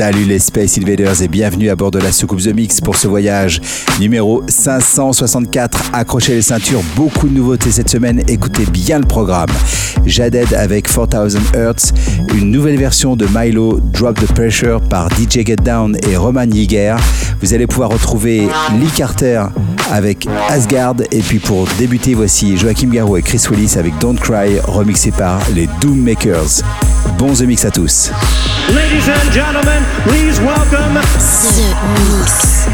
Salut les Space Invaders et bienvenue à bord de la soucoupe The Mix pour ce voyage numéro 564. Accrochez les ceintures, beaucoup de nouveautés cette semaine, écoutez bien le programme. Jaded avec 4000 Hertz, une nouvelle version de Milo Drop the Pressure par DJ Get Down et Roman Yeager. Vous allez pouvoir retrouver Lee Carter avec Asgard et puis pour débuter voici Joachim Garou et Chris Willis avec Don't Cry remixé par les Doom Makers. Bon The Mix à tous. Please welcome The Mix.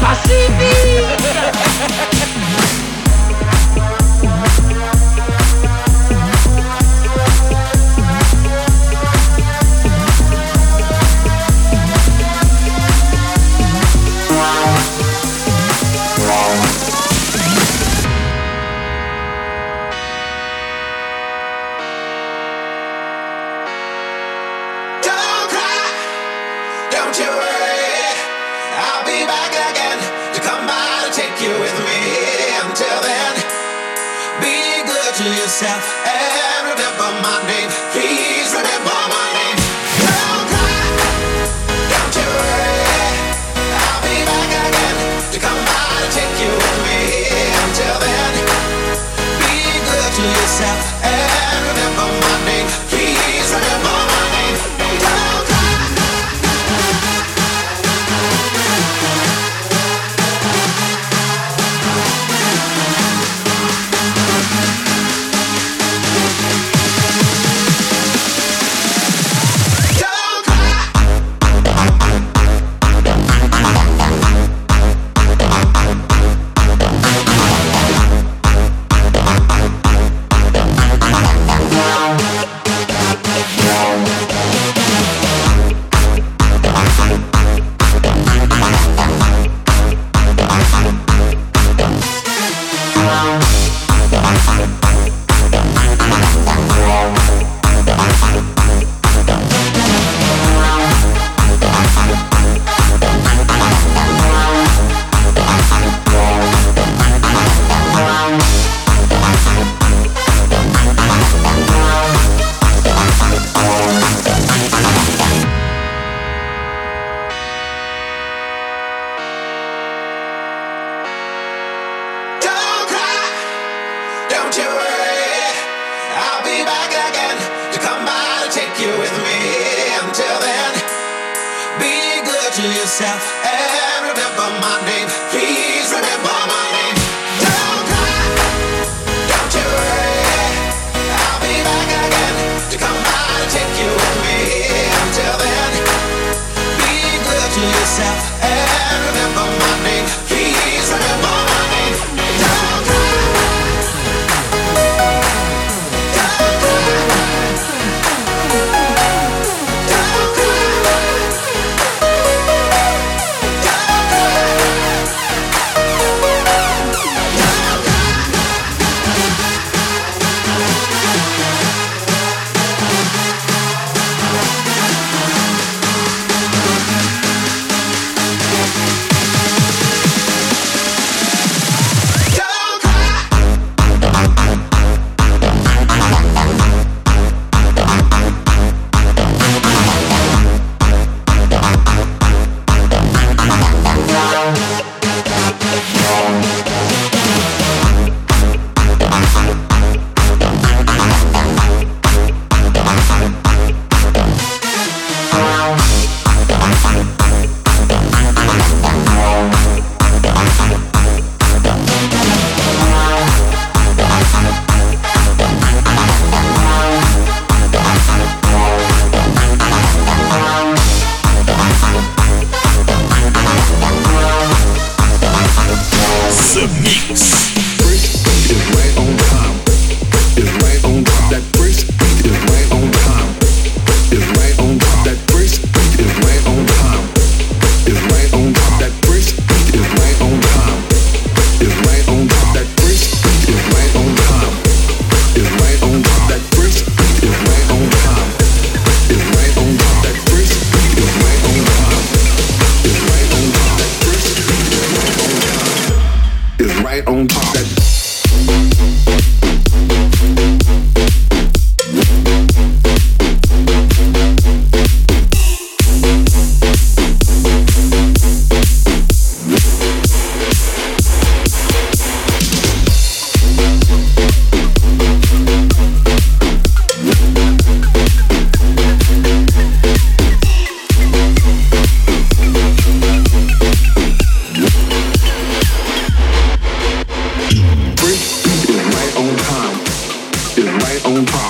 Don't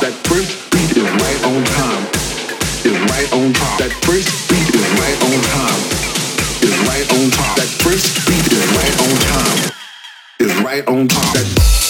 That first beat is right on time. Is right on top. That first beat is right on time. Is right on top. That first beat is right on time. Is right on top. That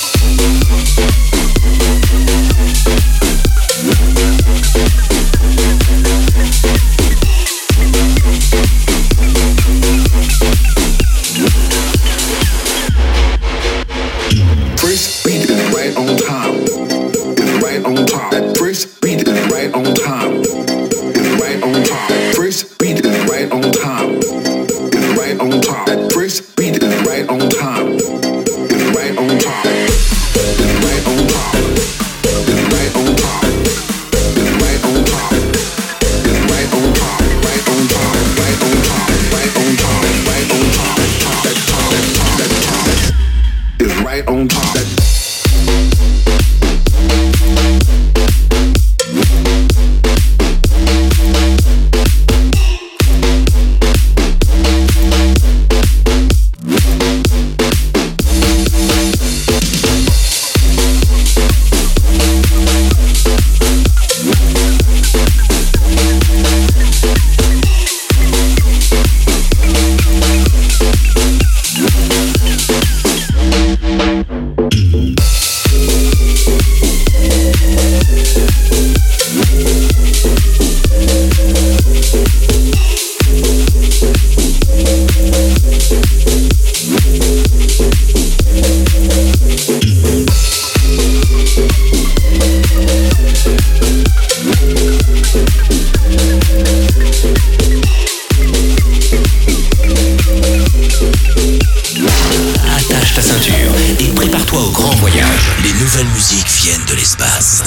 nouvelles musiques viennent de l'espace.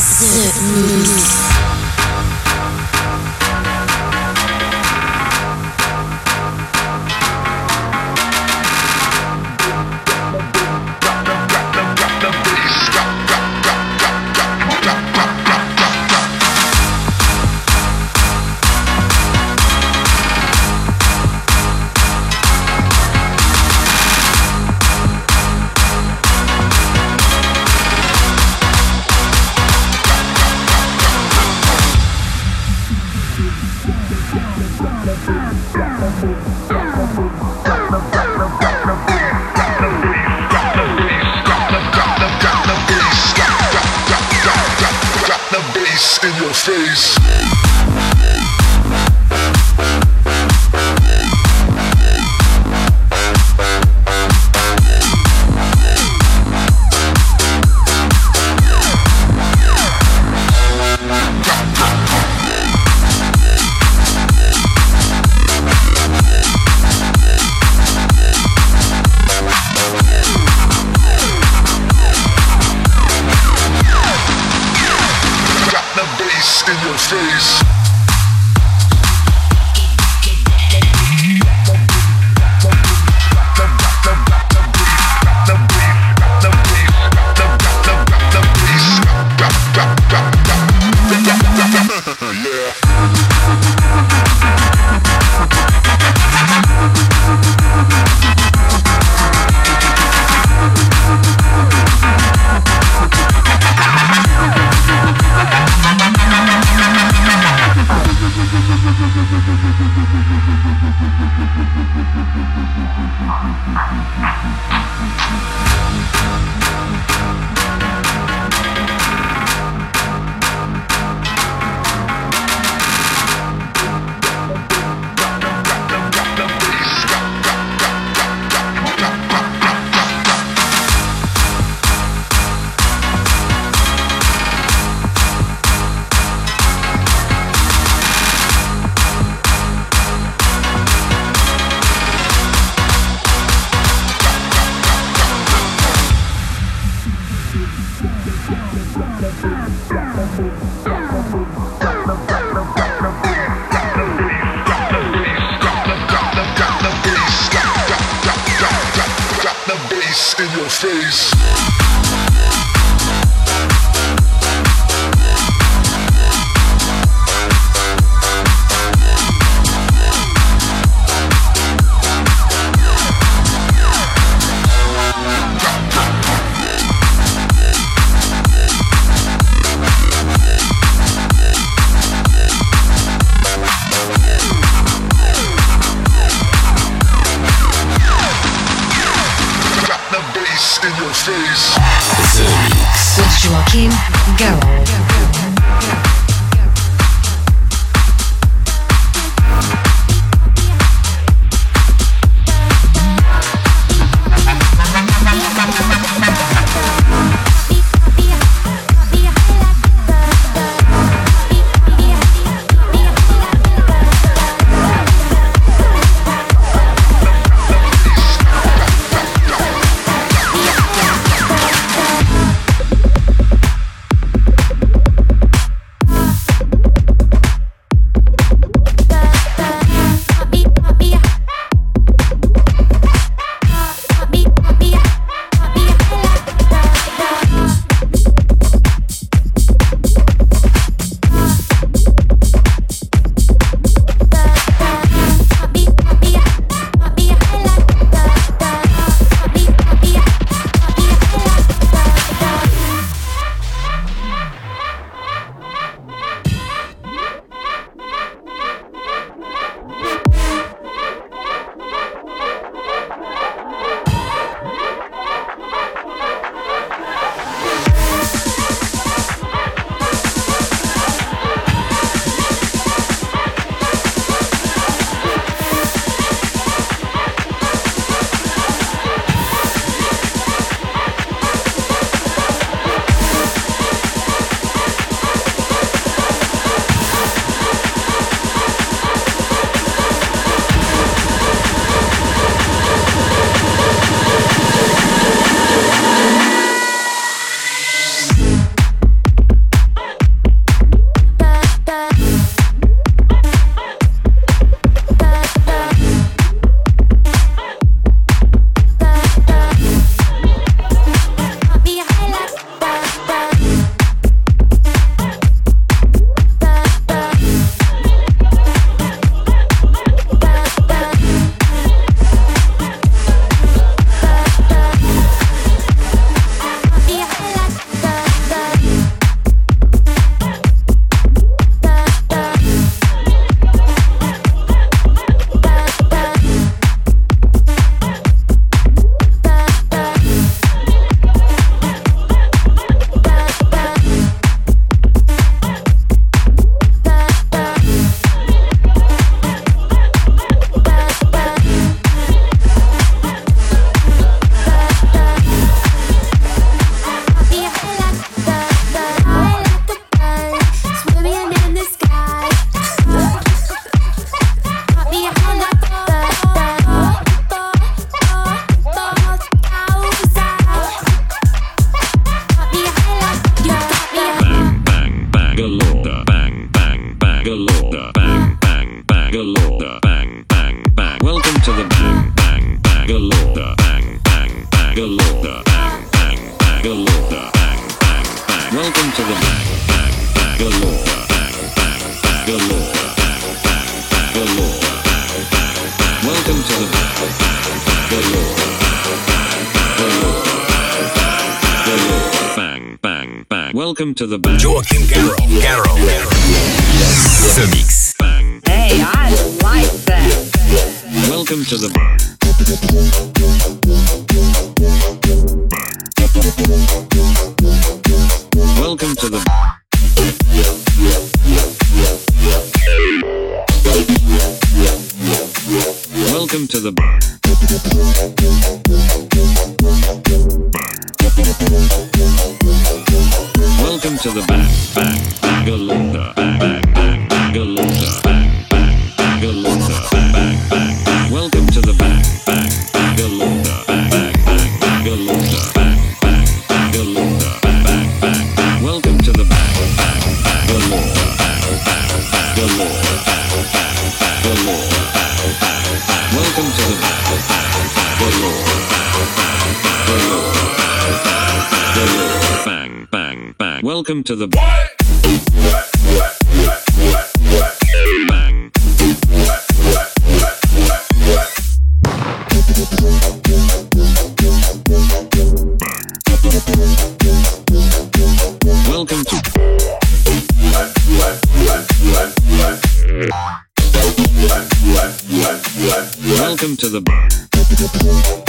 Welcome to the Bang, bang, bang. Welcome to the. What? Welcome to the bang.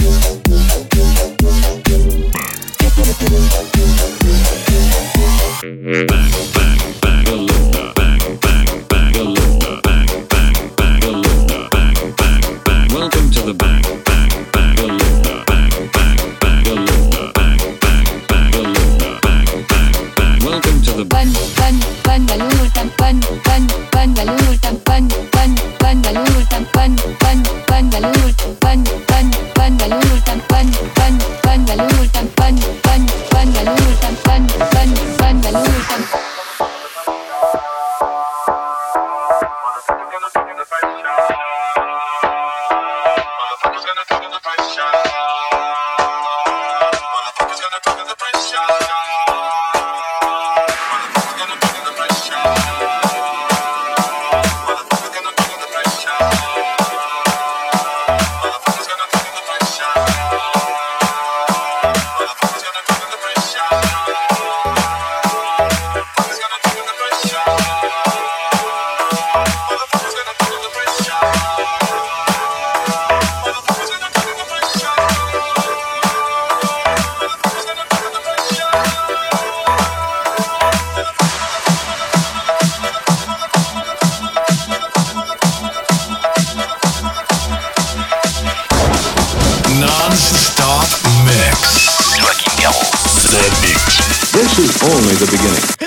Only the beginning.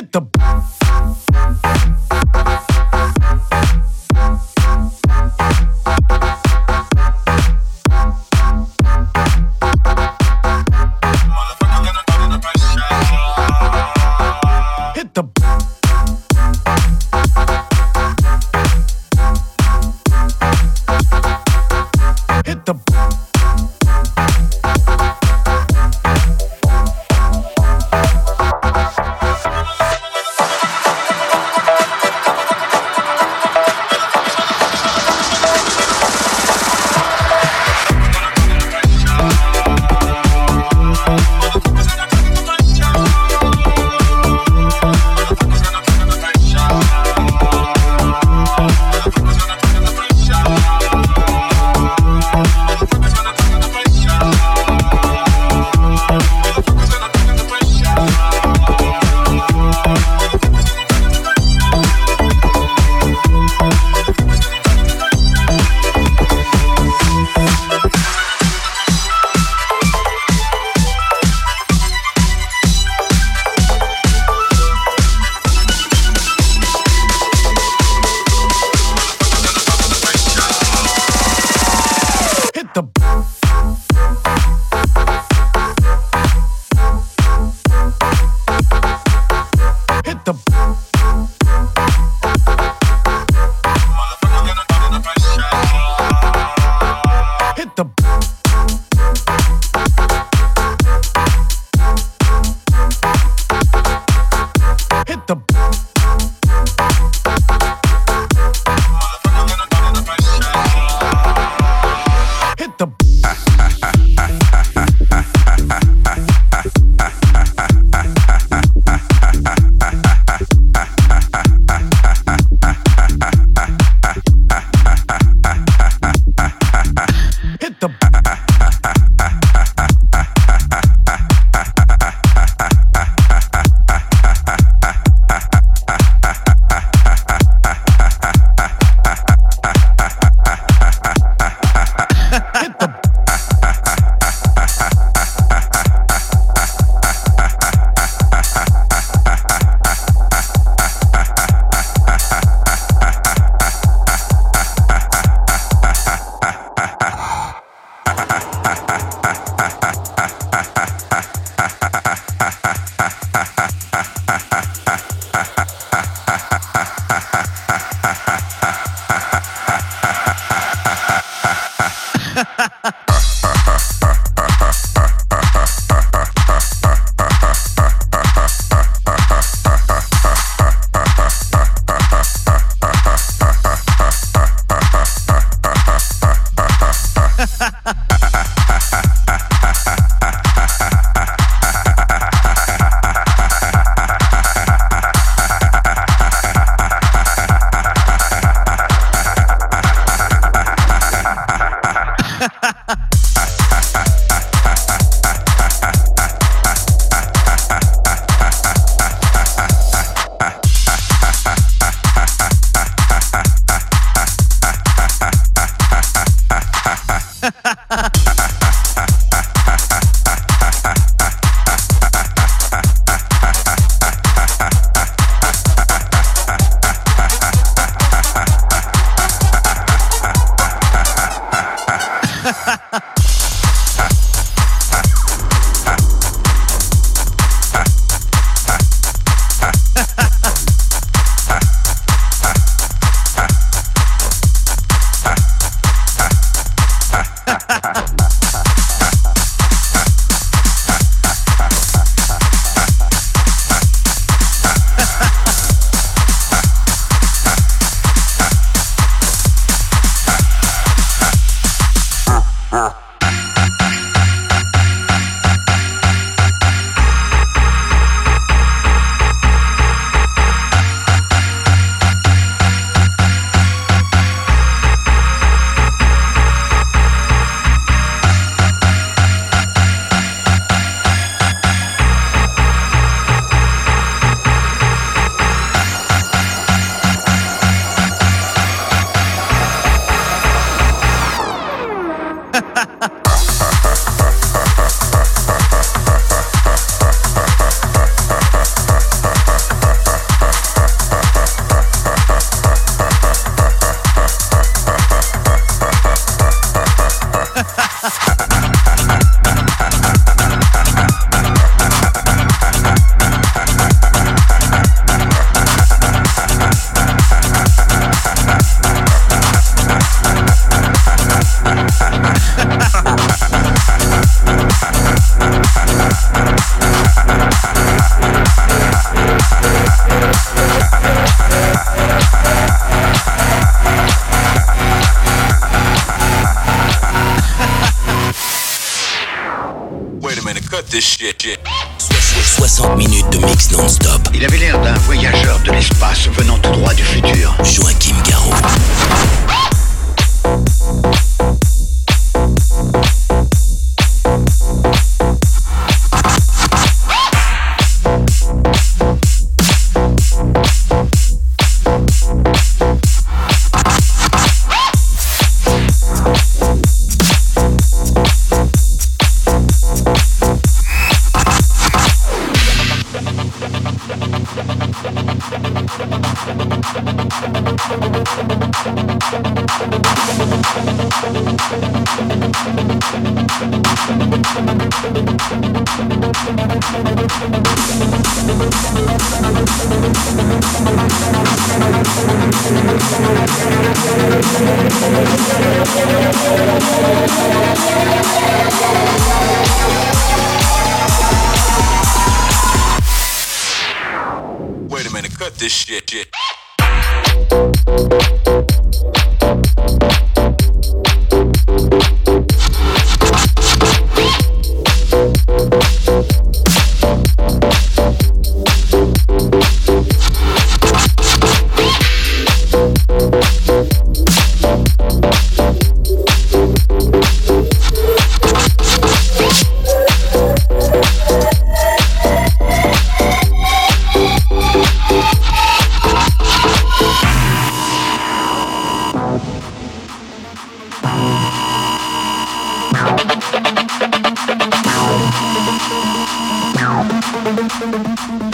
This shit. 60 minutes de mix non-stop. Il avait l'air d'un voyageur de l'espace venant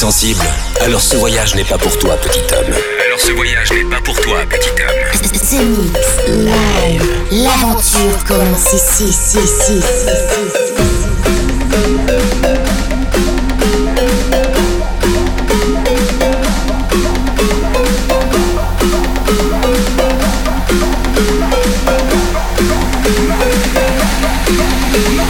sensibles. Alors ce voyage n'est pas pour toi, petit homme. Alors ce voyage n'est pas pour toi, petit homme. The Mix Live. L'aventure commence ici, ici, ici, ici, ici. Get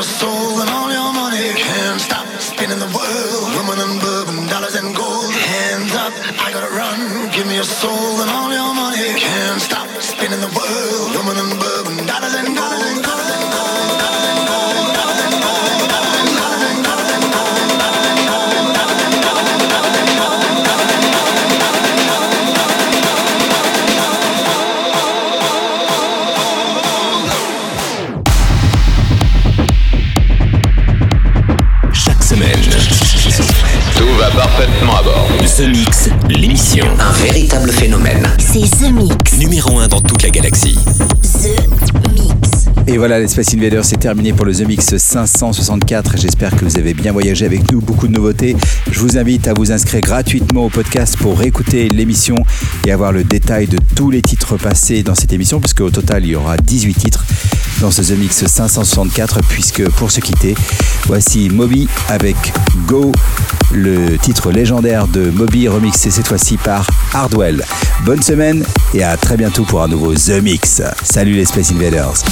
your soul and all voilà, les Space Invaders, c'est terminé pour le The Mix 564. J'espère que vous avez bien voyagé avec nous, beaucoup de nouveautés. Je vous invite à vous inscrire gratuitement au podcast pour réécouter l'émission et avoir le détail de tous les titres passés dans cette émission, puisque au total, il y aura 18 titres dans ce The Mix 564, puisque pour se quitter, voici Moby avec Go, le titre légendaire de Moby remixé cette fois-ci par Hardwell. Bonne semaine et à très bientôt pour un nouveau The Mix. Salut les Space Invaders.